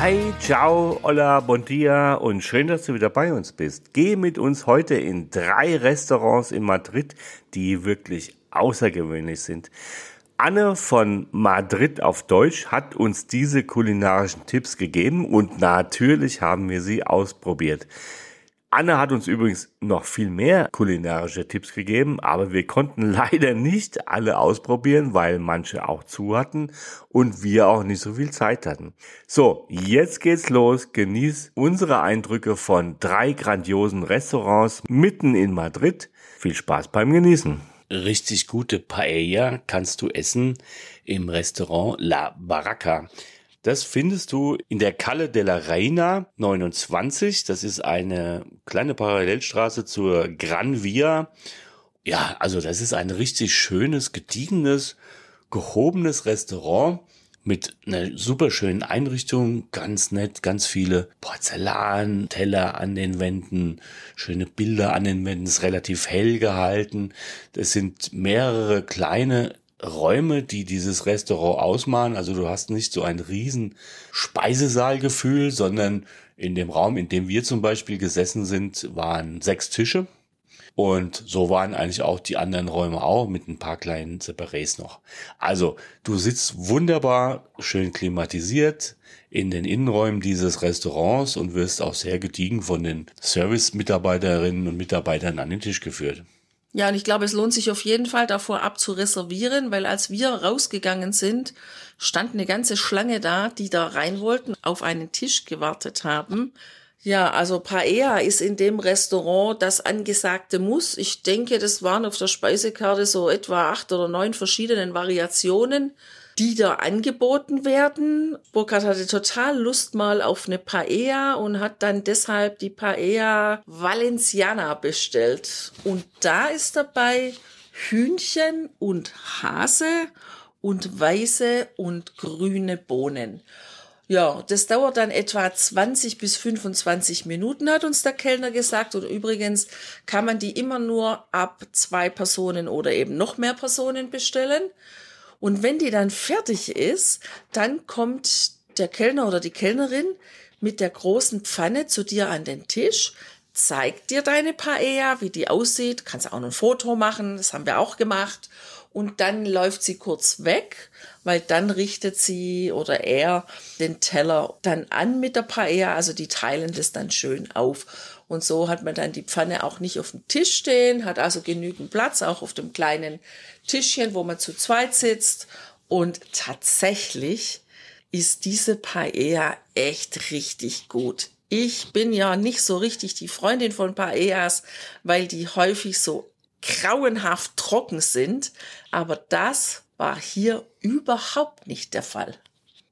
Hi, ciao, hola, bon dia und schön, dass du wieder bei uns bist. Geh mit uns heute in drei Restaurants in Madrid, die wirklich außergewöhnlich sind. Anne von Madrid auf Deutsch hat uns diese kulinarischen Tipps gegeben und natürlich haben wir sie ausprobiert. Anne hat uns übrigens noch viel mehr kulinarische Tipps gegeben, aber wir konnten leider nicht alle ausprobieren, weil manche auch zu hatten und wir auch nicht so viel Zeit hatten. So, jetzt geht's los. Genieß unsere Eindrücke von drei grandiosen Restaurants mitten in Madrid. Viel Spaß beim Genießen. Richtig gute Paella kannst du essen im Restaurant La Barraca. Das findest du in der Calle de la Reina 29. Das ist eine kleine Parallelstraße zur Gran Via. Ja, also das ist ein richtig schönes, gediegenes, gehobenes Restaurant mit einer super schönen Einrichtung, ganz nett, ganz viele Porzellanteller an den Wänden, schöne Bilder an den Wänden, ist relativ hell gehalten. Das sind mehrere kleine Räume, die dieses Restaurant ausmachen. Also du hast nicht so ein riesen Speisesaalgefühl, sondern in dem Raum, in dem wir zum Beispiel gesessen sind, waren sechs Tische. Und so waren eigentlich auch die anderen Räume auch mit ein paar kleinen Separés noch. Also du sitzt wunderbar, schön klimatisiert in den Innenräumen dieses Restaurants und wirst auch sehr gediegen von den Service-Mitarbeiterinnen und Mitarbeitern an den Tisch geführt. Ja, und ich glaube, es lohnt sich auf jeden Fall davor abzureservieren, weil als wir rausgegangen sind, stand eine ganze Schlange da, die da rein wollten, auf einen Tisch gewartet haben. Ja, also Paella ist in dem Restaurant das angesagte Muss. Ich denke, das waren auf der Speisekarte so etwa acht oder neun verschiedenen Variationen die da angeboten werden. Burkhard hatte total Lust mal auf eine Paella und hat dann deshalb die Paella Valenciana bestellt. Und da ist dabei Hühnchen und Hase und weiße und grüne Bohnen. Ja, das dauert dann etwa 20 bis 25 Minuten, hat uns der Kellner gesagt. Und übrigens kann man die immer nur ab zwei Personen oder eben noch mehr Personen bestellen. Und wenn die dann fertig ist, dann kommt der Kellner oder die Kellnerin mit der großen Pfanne zu dir an den Tisch, zeigt dir deine Paella, wie die aussieht, kannst auch ein Foto machen, das haben wir auch gemacht. Und dann läuft sie kurz weg, weil dann richtet sie oder er den Teller dann an mit der Paella, also die teilen das dann schön auf. Und so hat man dann die Pfanne auch nicht auf dem Tisch stehen, hat also genügend Platz, auch auf dem kleinen Tischchen, wo man zu zweit sitzt. Und tatsächlich ist diese Paella echt richtig gut. Ich bin ja nicht so richtig die Freundin von Paellas, weil die häufig so grauenhaft trocken sind. Aber das war hier überhaupt nicht der Fall.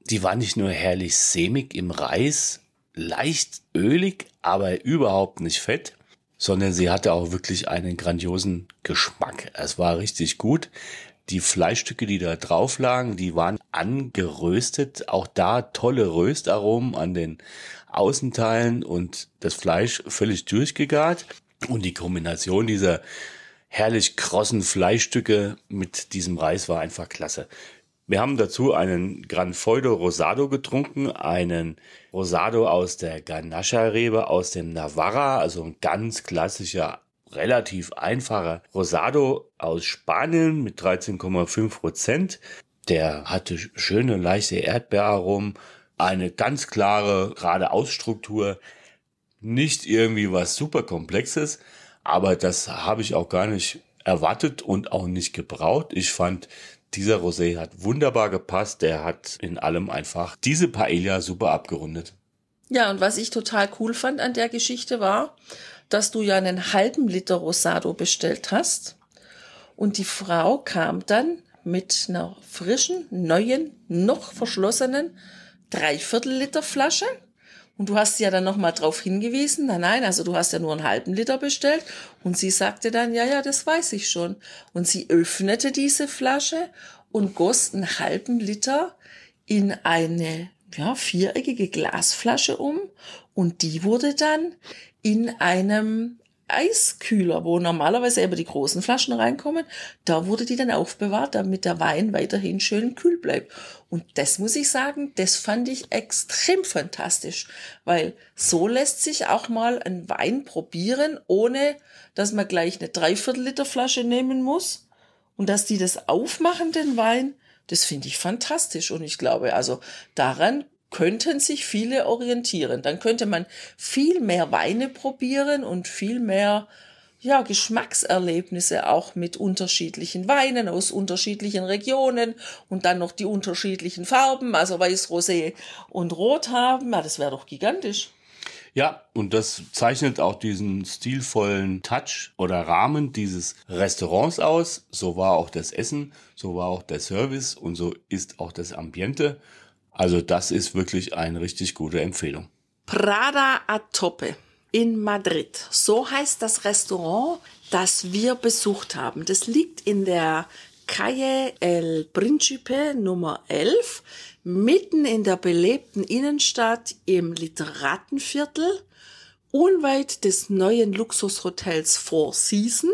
Die war nicht nur herrlich sämig im Reis, leicht ölig, aber überhaupt nicht fett, sondern sie hatte auch wirklich einen grandiosen Geschmack. Es war richtig gut. Die Fleischstücke, die da drauf lagen, die waren angeröstet. Auch da tolle Röstaromen an den Außenteilen und das Fleisch völlig durchgegart. Und die Kombination dieser herrlich krossen Fleischstücke mit diesem Reis war einfach klasse. Wir haben dazu einen Gran Feudo Rosado getrunken, einen Rosado aus der Ganacha-Rebe aus dem Navarra, also ein ganz klassischer, relativ einfacher Rosado aus Spanien mit 13,5 Prozent. Der hatte schöne, leichte Erdbeeraromen, eine ganz klare, gerade Ausstruktur, nicht irgendwie was super komplexes, aber das habe ich auch gar nicht erwartet und auch nicht gebraucht. Ich fand, dieser Rosé hat wunderbar gepasst. Der hat in allem einfach diese Paella super abgerundet. Ja, und was ich total cool fand an der Geschichte war, dass du ja einen halben Liter Rosado bestellt hast. Und die Frau kam dann mit einer frischen, neuen, noch verschlossenen Dreiviertel Liter Flasche Und du hast sie ja dann nochmal drauf hingewiesen, nein, nein, also du hast ja nur einen halben Liter bestellt. Und sie sagte dann, ja, ja, das weiß ich schon. Und sie öffnete diese Flasche und goss einen halben Liter in eine ja, viereckige Glasflasche um. Und die wurde dann in einem Eiskühler, wo normalerweise eben die großen Flaschen reinkommen, da wurde die dann aufbewahrt, damit der Wein weiterhin schön kühl bleibt. Und das muss ich sagen, das fand ich extrem fantastisch, weil so lässt sich auch mal ein Wein probieren, ohne dass man gleich eine Dreiviertel Liter Flasche nehmen muss und dass die das aufmachen, den Wein, das finde ich fantastisch. Und ich glaube, also daran könnten sich viele orientieren. Dann könnte man viel mehr Weine probieren und viel mehr ja, Geschmackserlebnisse auch mit unterschiedlichen Weinen aus unterschiedlichen Regionen und dann noch die unterschiedlichen Farben, also Weiß, Rosé und Rot haben. Ja, das wäre doch gigantisch. Ja, und das zeichnet auch diesen stilvollen Touch oder Rahmen dieses Restaurants aus. So war auch das Essen, so war auch der Service und so ist auch das Ambiente. Also das ist wirklich eine richtig gute Empfehlung. Prada a Tope in Madrid. So heißt das Restaurant, das wir besucht haben. Das liegt in der Calle El Principe Nummer 11, mitten in der belebten Innenstadt im Literatenviertel, unweit des neuen Luxushotels Four Seasons.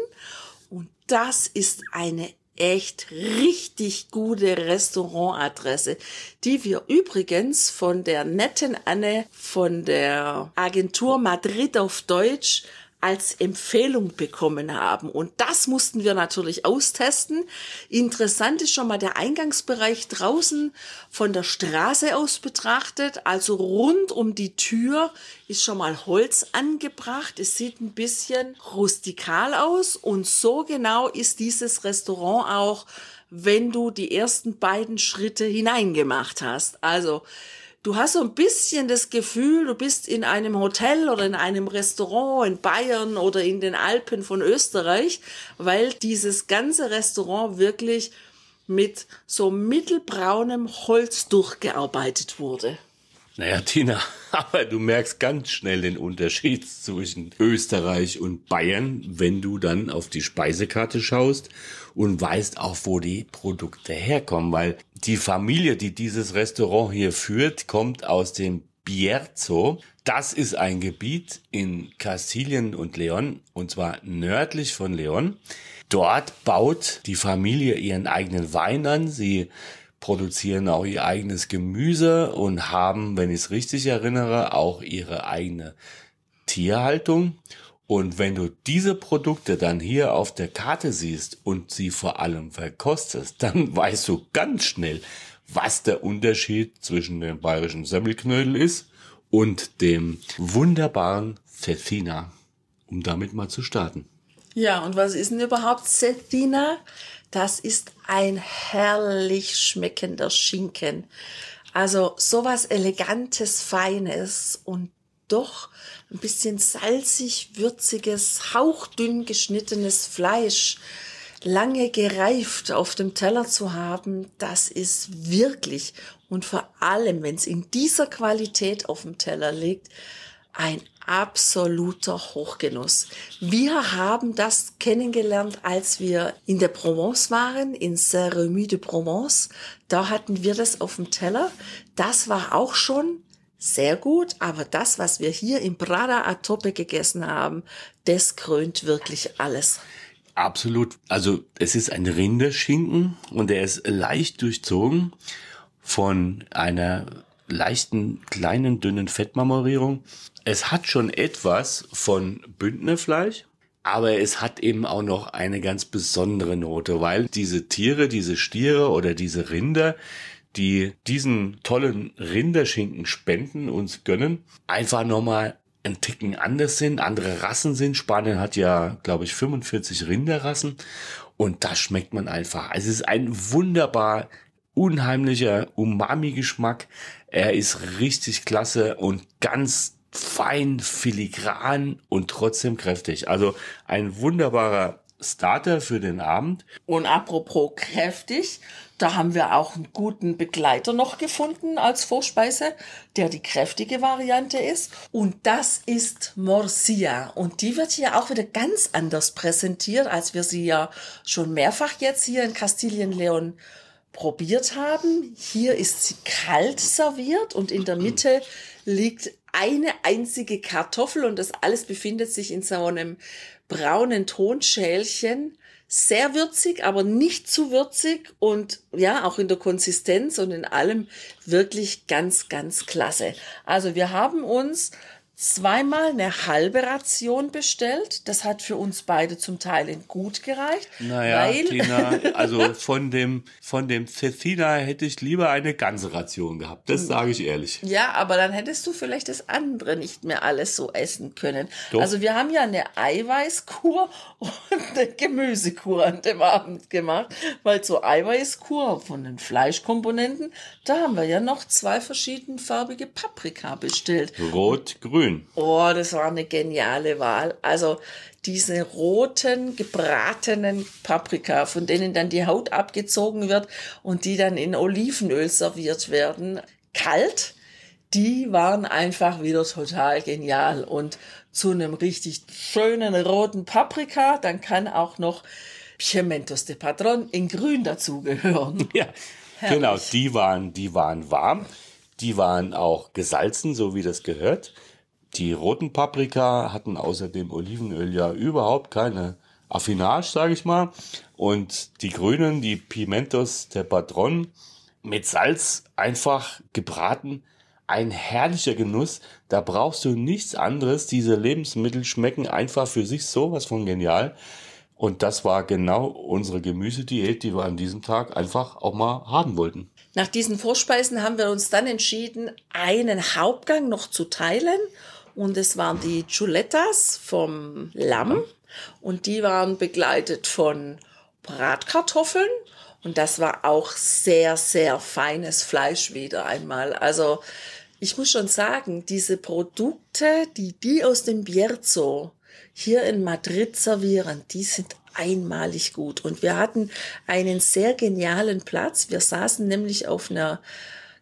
Und das ist eine echt richtig gute Restaurantadresse, die wir übrigens von der netten Anne von der Agentur Madrid auf Deutsch als Empfehlung bekommen haben. Und das mussten wir natürlich austesten. Interessant ist schon mal der Eingangsbereich draußen von der Straße aus betrachtet. Also rund um die Tür ist schon mal Holz angebracht. Es sieht ein bisschen rustikal aus. Und so genau ist dieses Restaurant auch, wenn du die ersten beiden Schritte hineingemacht hast. Also, du hast so ein bisschen das Gefühl, du bist in einem Hotel oder in einem Restaurant in Bayern oder in den Alpen von Österreich, weil dieses ganze Restaurant wirklich mit so mittelbraunem Holz durchgearbeitet wurde. Naja, Tina, aber du merkst ganz schnell den Unterschied zwischen Österreich und Bayern, wenn du dann auf die Speisekarte schaust und weißt auch, wo die Produkte herkommen, weil die Familie, die dieses Restaurant hier führt, kommt aus dem Bierzo. Das ist ein Gebiet in Kastilien und Leon, und zwar nördlich von Leon. Dort baut die Familie ihren eigenen Wein an. Sie produzieren auch ihr eigenes Gemüse und haben, wenn ich es richtig erinnere, auch ihre eigene Tierhaltung. Und wenn du diese Produkte dann hier auf der Karte siehst und sie vor allem verkostest, dann weißt du ganz schnell, was der Unterschied zwischen dem bayerischen Semmelknödel ist und dem wunderbaren Cecina, um damit mal zu starten. Ja, und was ist denn überhaupt Cecina? Das ist ein herrlich schmeckender Schinken. Also sowas elegantes, feines und doch ein bisschen salzig, würziges, hauchdünn geschnittenes Fleisch lange gereift auf dem Teller zu haben, das ist wirklich und vor allem, wenn es in dieser Qualität auf dem Teller liegt, ein absoluter Hochgenuss. Wir haben das kennengelernt, als wir in der Provence waren, in Saint-Remy de Provence. Da hatten wir das auf dem Teller. Das war auch schon sehr gut, aber das, was wir hier im Prada a Tope gegessen haben, das krönt wirklich alles. Absolut. Also es ist ein Rinderschinken und er ist leicht durchzogen von einer leichten, kleinen, dünnen Fettmarmorierung. Es hat schon etwas von Bündnerfleisch, aber es hat eben auch noch eine ganz besondere Note, weil diese Tiere, diese Stiere oder diese Rinder, die diesen tollen Rinderschinken spenden, uns gönnen, einfach nochmal ein Ticken anders sind, andere Rassen sind. Spanien hat ja, glaube ich, 45 Rinderrassen und das schmeckt man einfach. Also es ist ein wunderbar unheimlicher Umami-Geschmack. Er ist richtig klasse und ganz fein, filigran und trotzdem kräftig. Also ein wunderbarer Starter für den Abend. Und apropos kräftig, da haben wir auch einen guten Begleiter noch gefunden als Vorspeise, der die kräftige Variante ist. Und das ist Morcia. Und die wird hier auch wieder ganz anders präsentiert, als wir sie ja schon mehrfach jetzt hier in Kastilien-Leon probiert haben. Hier ist sie kalt serviert und in der Mitte liegt eine einzige Kartoffel und das alles befindet sich in so einem braunen Tonschälchen. Sehr würzig, aber nicht zu würzig und ja, auch in der Konsistenz und in allem wirklich ganz, ganz klasse. Also wir haben uns zweimal eine halbe Ration bestellt. Das hat für uns beide zum Teil gut gereicht. Naja, weil Tina, also von dem, von dem Cecina hätte ich lieber eine ganze Ration gehabt. Das sage ich ehrlich. Ja, aber dann hättest du vielleicht das andere nicht mehr alles so essen können. Doch. Also wir haben ja eine Eiweißkur und eine Gemüsekur an dem Abend gemacht, weil zur Eiweißkur von den Fleischkomponenten, da haben wir ja noch zwei verschiedenfarbige Paprika bestellt. Rot, grün. Oh, das war eine geniale Wahl. Also diese roten gebratenen Paprika, von denen dann die Haut abgezogen wird und die dann in Olivenöl serviert werden, kalt, die waren einfach wieder total genial. Und zu einem richtig schönen roten Paprika, dann kann auch noch Pimientos de Patron in grün dazugehören. Ja, genau. Die waren, die waren warm. Die waren auch gesalzen, so wie das gehört. Die roten Paprika hatten außer dem Olivenöl ja überhaupt keine Affinage, sage ich mal. Und die grünen, die Pimentos der Patron, mit Salz einfach gebraten. Ein herrlicher Genuss. Da brauchst du nichts anderes. Diese Lebensmittel schmecken einfach für sich sowas von genial. Und das war genau unsere Gemüsediät, die wir an diesem Tag einfach auch mal haben wollten. Nach diesen Vorspeisen haben wir uns dann entschieden, einen Hauptgang noch zu teilen. Und es waren die Chulettas vom Lamm. Und die waren begleitet von Bratkartoffeln. Und das war auch sehr, sehr feines Fleisch wieder einmal. Also ich muss schon sagen, diese Produkte, die die aus dem Bierzo hier in Madrid servieren, die sind einmalig gut. Und wir hatten einen sehr genialen Platz. Wir saßen nämlich auf einer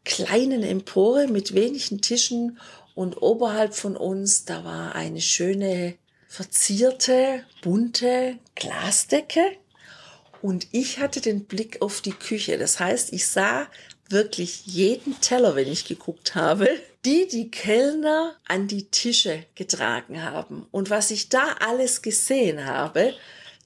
kleinen Empore mit wenigen Tischen und oberhalb von uns, da war eine schöne verzierte, bunte Glasdecke. Und ich hatte den Blick auf die Küche. Das heißt, ich sah wirklich jeden Teller, wenn ich geguckt habe, die die Kellner an die Tische getragen haben. Und was ich da alles gesehen habe,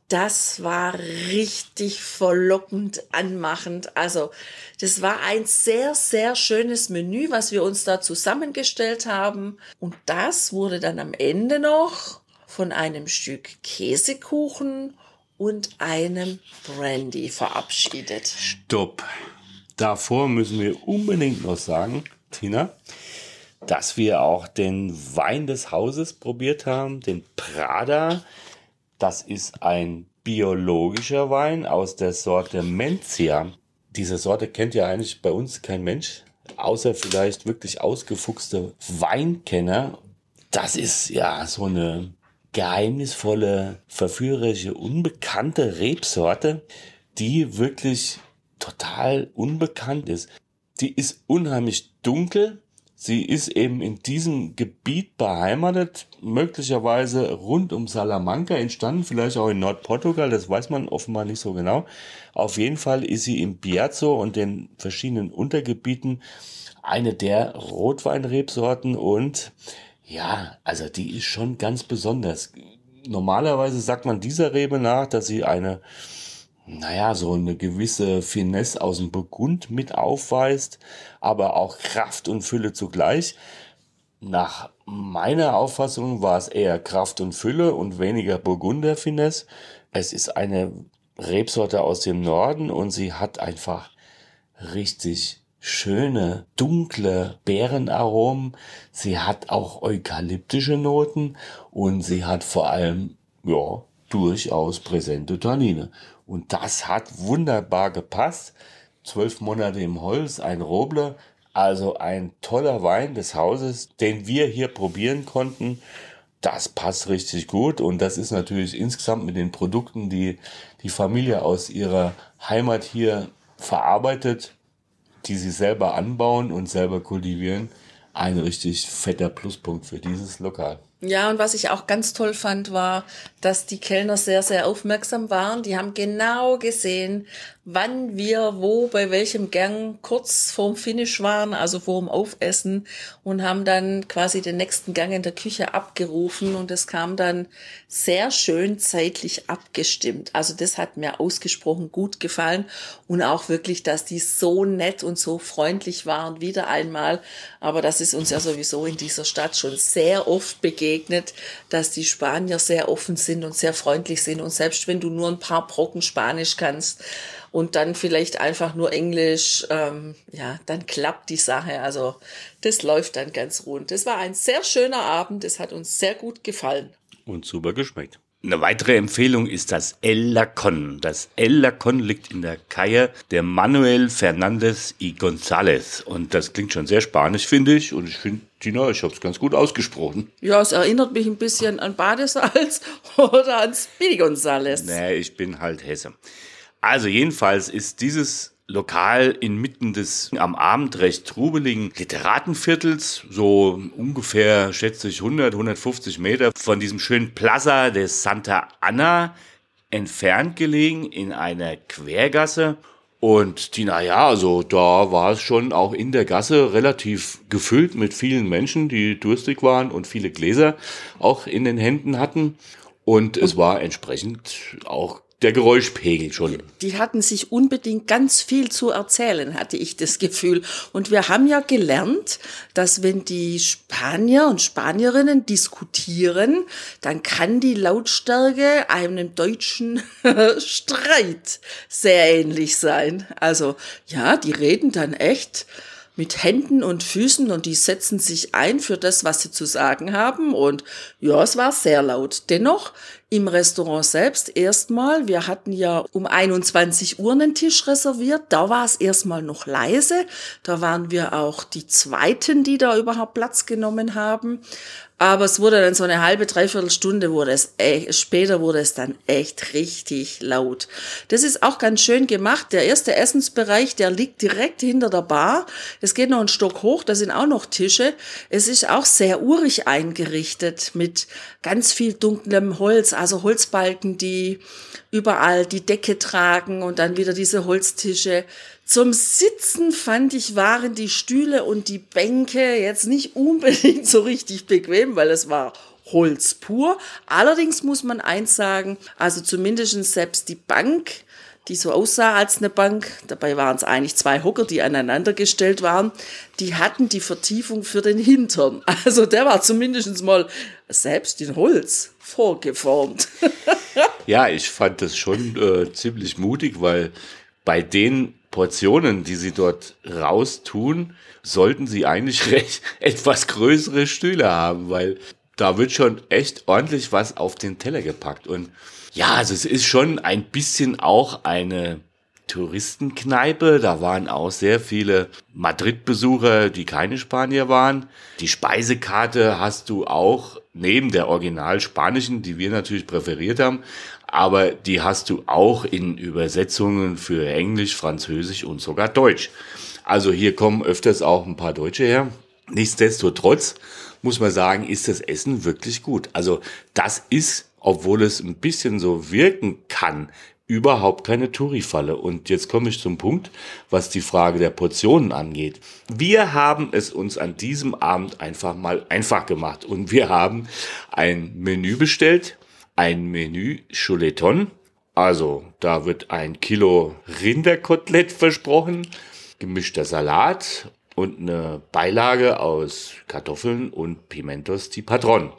das war richtig verlockend anmachend. Also, das war ein sehr, sehr schönes Menü, was wir uns da zusammengestellt haben. Und das wurde dann am Ende noch von einem Stück Käsekuchen und einem Brandy verabschiedet. Stopp. Davor müssen wir unbedingt noch sagen, Tina, dass wir auch den Wein des Hauses probiert haben, den Prada. Das ist ein biologischer Wein aus der Sorte Mencia. Diese Sorte kennt ja eigentlich bei uns kein Mensch, außer vielleicht wirklich ausgefuchste Weinkenner. Das ist ja so eine geheimnisvolle, verführerische, unbekannte Rebsorte, die wirklich total unbekannt ist. Die ist unheimlich dunkel. Sie ist eben in diesem Gebiet beheimatet, möglicherweise rund um Salamanca entstanden, vielleicht auch in Nordportugal, das weiß man offenbar nicht so genau. Auf jeden Fall ist sie im Bierzo und den verschiedenen Untergebieten eine der Rotweinrebsorten und ja, also die ist schon ganz besonders. Normalerweise sagt man dieser Rebe nach, dass sie eine, naja, so eine gewisse Finesse aus dem Burgund mit aufweist, aber auch Kraft und Fülle zugleich. Nach meiner Auffassung war es eher Kraft und Fülle und weniger Burgunder Finesse. Es ist eine Rebsorte aus dem Norden und sie hat einfach richtig schöne, dunkle Beerenaromen. Sie hat auch eukalyptische Noten und sie hat vor allem, ja, durchaus präsente Tannine. Und das hat wunderbar gepasst. Zwölf Monate im Holz, ein Roble, also ein toller Wein des Hauses, den wir hier probieren konnten. das passt richtig gut und das ist natürlich insgesamt mit den Produkten, die die Familie aus ihrer Heimat hier verarbeitet, die sie selber anbauen und selber kultivieren, ein richtig fetter Pluspunkt für dieses Lokal. Ja, und was ich auch ganz toll fand, war, dass die Kellner sehr, sehr aufmerksam waren. Die haben genau gesehen, wann wir wo bei welchem Gang kurz vorm Finish waren, also vorm Aufessen und haben dann quasi den nächsten Gang in der Küche abgerufen und es kam dann sehr schön zeitlich abgestimmt. Also das hat mir ausgesprochen gut gefallen und auch wirklich, dass die so nett und so freundlich waren, wieder einmal. Aber das ist uns ja sowieso in dieser Stadt schon sehr oft begegnet, dass die Spanier sehr offen sind und sehr freundlich sind und selbst wenn du nur ein paar Brocken Spanisch kannst, und dann vielleicht einfach nur Englisch, ähm, ja, dann klappt die Sache. Also das läuft dann ganz rund. Das war ein sehr schöner Abend, es hat uns sehr gut gefallen. Und super geschmeckt. Eine weitere Empfehlung ist das El Lacon. Das El Lacon liegt in der Calle der Manuel Fernandez y González. Und das klingt schon sehr spanisch, finde ich. Und ich finde, Tina, ich habe es ganz gut ausgesprochen. Ja, es erinnert mich ein bisschen an Badesalz oder an Speedy González. Nee, ich bin halt Hesse. Also jedenfalls ist dieses Lokal inmitten des am Abend recht trubeligen Literatenviertels, so ungefähr, schätze ich, 100, 150 Meter von diesem schönen Plaza de Santa Anna entfernt gelegen in einer Quergasse. Und die, naja, also da war es schon auch in der Gasse relativ gefüllt mit vielen Menschen, die durstig waren und viele Gläser auch in den Händen hatten. Und es war entsprechend auch der Geräuschpegel schon. Die hatten sich unbedingt ganz viel zu erzählen, hatte ich das Gefühl. Und wir haben ja gelernt, dass wenn die Spanier und Spanierinnen diskutieren, dann kann die Lautstärke einem deutschen Streit sehr ähnlich sein. Also ja, die reden dann echt mit Händen und Füßen und die setzen sich ein für das, was sie zu sagen haben. Und ja, es war sehr laut. Dennoch im Restaurant selbst erstmal, wir hatten ja um 21 Uhr einen Tisch reserviert, da war es erstmal noch leise. Da waren wir auch die Zweiten, die da überhaupt Platz genommen haben. Aber es wurde dann so eine halbe, dreiviertel Stunde wurde es, äh, später wurde es dann echt richtig laut. Das ist auch ganz schön gemacht. Der erste Essensbereich, der liegt direkt hinter der Bar. Es geht noch einen Stock hoch, da sind auch noch Tische. Es ist auch sehr urig eingerichtet mit ganz viel dunklem Holz, also Holzbalken, die überall die Decke tragen und dann wieder diese Holztische. Zum Sitzen fand ich, waren die Stühle und die Bänke jetzt nicht unbedingt so richtig bequem, weil es war Holz pur. Allerdings muss man eins sagen, also zumindest selbst die Bank, die so aussah als eine Bank, dabei waren es eigentlich zwei Hocker, die aneinander gestellt waren, die hatten die Vertiefung für den Hintern. Also der war zumindest mal selbst in Holz vorgeformt. ja, ich fand das schon äh, ziemlich mutig, weil bei den Portionen, die sie dort raustun, sollten sie eigentlich recht etwas größere Stühle haben, weil da wird schon echt ordentlich was auf den Teller gepackt. Und ja, also es ist schon ein bisschen auch eine Touristenkneipe. Da waren auch sehr viele Madrid-Besucher, die keine Spanier waren. Die Speisekarte hast du auch neben der original spanischen, die wir natürlich präferiert haben, aber die hast du auch in Übersetzungen für Englisch, Französisch und sogar Deutsch. Also hier kommen öfters auch ein paar Deutsche her. Nichtsdestotrotz muss man sagen, ist das Essen wirklich gut. Also das ist, obwohl es ein bisschen so wirken kann, überhaupt keine Touri-Falle. Und jetzt komme ich zum Punkt, was die Frage der Portionen angeht. Wir haben es uns an diesem Abend einfach mal einfach gemacht und wir haben ein Menü bestellt ein Menü Chuleton. Also da wird ein Kilo Rinderkotelett versprochen, gemischter Salat und eine Beilage aus Kartoffeln und Pimentos di Patron.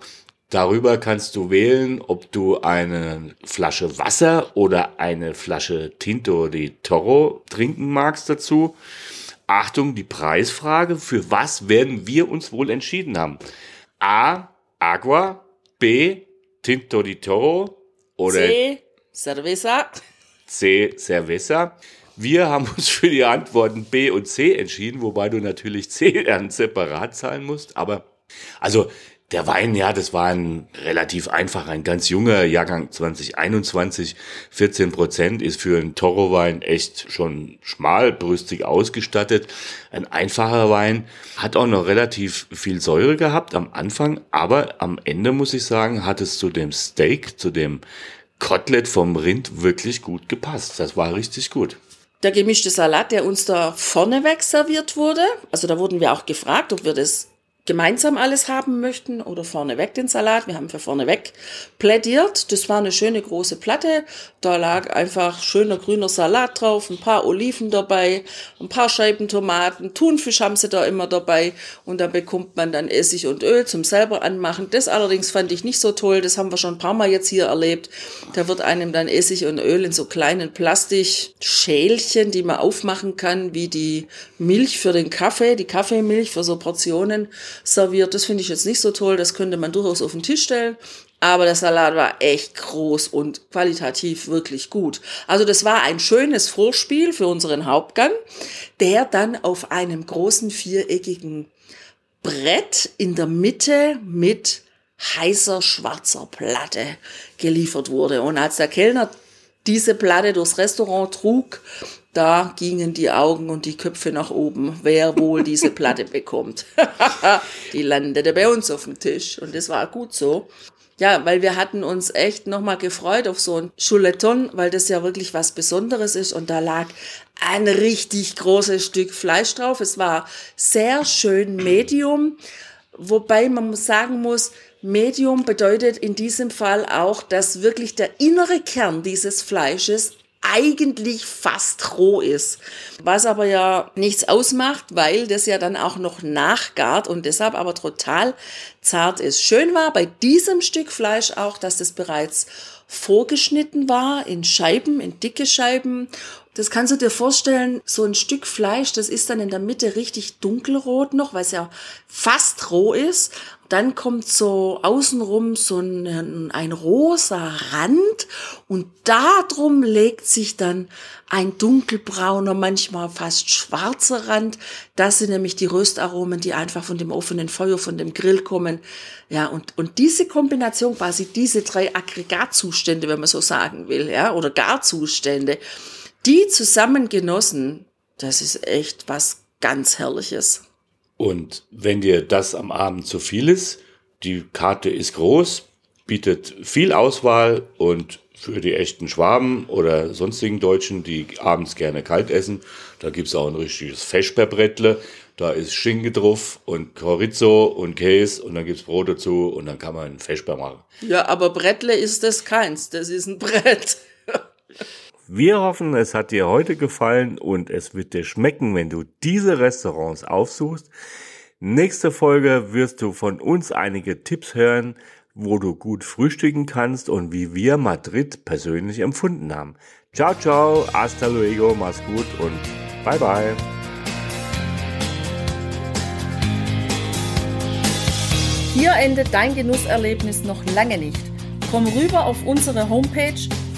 Darüber kannst du wählen, ob du eine Flasche Wasser oder eine Flasche Tinto di Toro trinken magst dazu. Achtung, die Preisfrage. Für was werden wir uns wohl entschieden haben? A. Agua. B. Tinto di Toro oder C. Cerveza. C. Cerveza. Wir haben uns für die Antworten B und C entschieden, wobei du natürlich C dann separat zahlen musst. Aber also Der Wein, ja, das war ein relativ einfach, ein ganz junger Jahrgang 2021. 14 Prozent ist für einen Toro-Wein echt schon schmalbrüstig ausgestattet. Ein einfacher Wein, hat auch noch relativ viel Säure gehabt am Anfang, aber am Ende muss ich sagen, hat es zu dem Steak, zu dem Kotelett vom Rind wirklich gut gepasst. Das war richtig gut. Der gemischte Salat, der uns da vorneweg serviert wurde, also da wurden wir auch gefragt, ob wir das gemeinsam alles haben möchten oder vorneweg den Salat. Wir haben für vorneweg plädiert. Das war eine schöne große Platte. Da lag einfach schöner grüner Salat drauf, ein paar Oliven dabei, ein paar Scheiben Tomaten, Thunfisch haben sie da immer dabei und dann bekommt man dann Essig und Öl zum selber anmachen. Das allerdings fand ich nicht so toll. Das haben wir schon ein paar Mal jetzt hier erlebt. Da wird einem dann Essig und Öl in so kleinen Plastikschälchen, die man aufmachen kann, wie die Milch für den Kaffee, die Kaffeemilch für so Portionen serviert. Das finde ich jetzt nicht so toll. Das könnte man durchaus auf den Tisch stellen. Aber der Salat war echt groß und qualitativ wirklich gut. Also das war ein schönes Vorspiel für unseren Hauptgang, der dann auf einem großen viereckigen Brett in der Mitte mit heißer schwarzer Platte geliefert wurde. Und als der Kellner diese Platte durchs Restaurant trug, da gingen die Augen und die Köpfe nach oben, wer wohl diese Platte bekommt. die landete bei uns auf dem Tisch und das war gut so. Ja, weil wir hatten uns echt nochmal gefreut auf so ein Chouleton, weil das ja wirklich was Besonderes ist und da lag ein richtig großes Stück Fleisch drauf. Es war sehr schön medium, wobei man sagen muss, Medium bedeutet in diesem Fall auch, dass wirklich der innere Kern dieses Fleisches eigentlich fast roh ist. Was aber ja nichts ausmacht, weil das ja dann auch noch nachgart und deshalb aber total zart ist. Schön war bei diesem Stück Fleisch auch, dass das bereits vorgeschnitten war in Scheiben, in dicke Scheiben. Das kannst du dir vorstellen, so ein Stück Fleisch, das ist dann in der Mitte richtig dunkelrot noch, weil es ja fast roh ist. Dann kommt so außenrum so ein, ein rosa Rand und darum legt sich dann ein dunkelbrauner, manchmal fast schwarzer Rand. Das sind nämlich die Röstaromen, die einfach von dem offenen Feuer, von dem Grill kommen. Ja, und, und diese Kombination, quasi diese drei Aggregatzustände, wenn man so sagen will, ja, oder Garzustände, die zusammen genossen, das ist echt was ganz Herrliches. Und wenn dir das am Abend zu viel ist, die Karte ist groß, bietet viel Auswahl und für die echten Schwaben oder sonstigen Deutschen, die abends gerne kalt essen, da gibt's auch ein richtiges Feschperbrettle. Da ist Schinken drauf und Chorizo und Käse und dann gibt's Brot dazu und dann kann man einen Feschper machen. Ja, aber Brettle ist das keins, das ist ein Brett. Wir hoffen, es hat dir heute gefallen und es wird dir schmecken, wenn du diese Restaurants aufsuchst. Nächste Folge wirst du von uns einige Tipps hören, wo du gut frühstücken kannst und wie wir Madrid persönlich empfunden haben. Ciao, ciao, hasta luego, mach's gut und bye bye. Hier endet dein Genusserlebnis noch lange nicht. Komm rüber auf unsere Homepage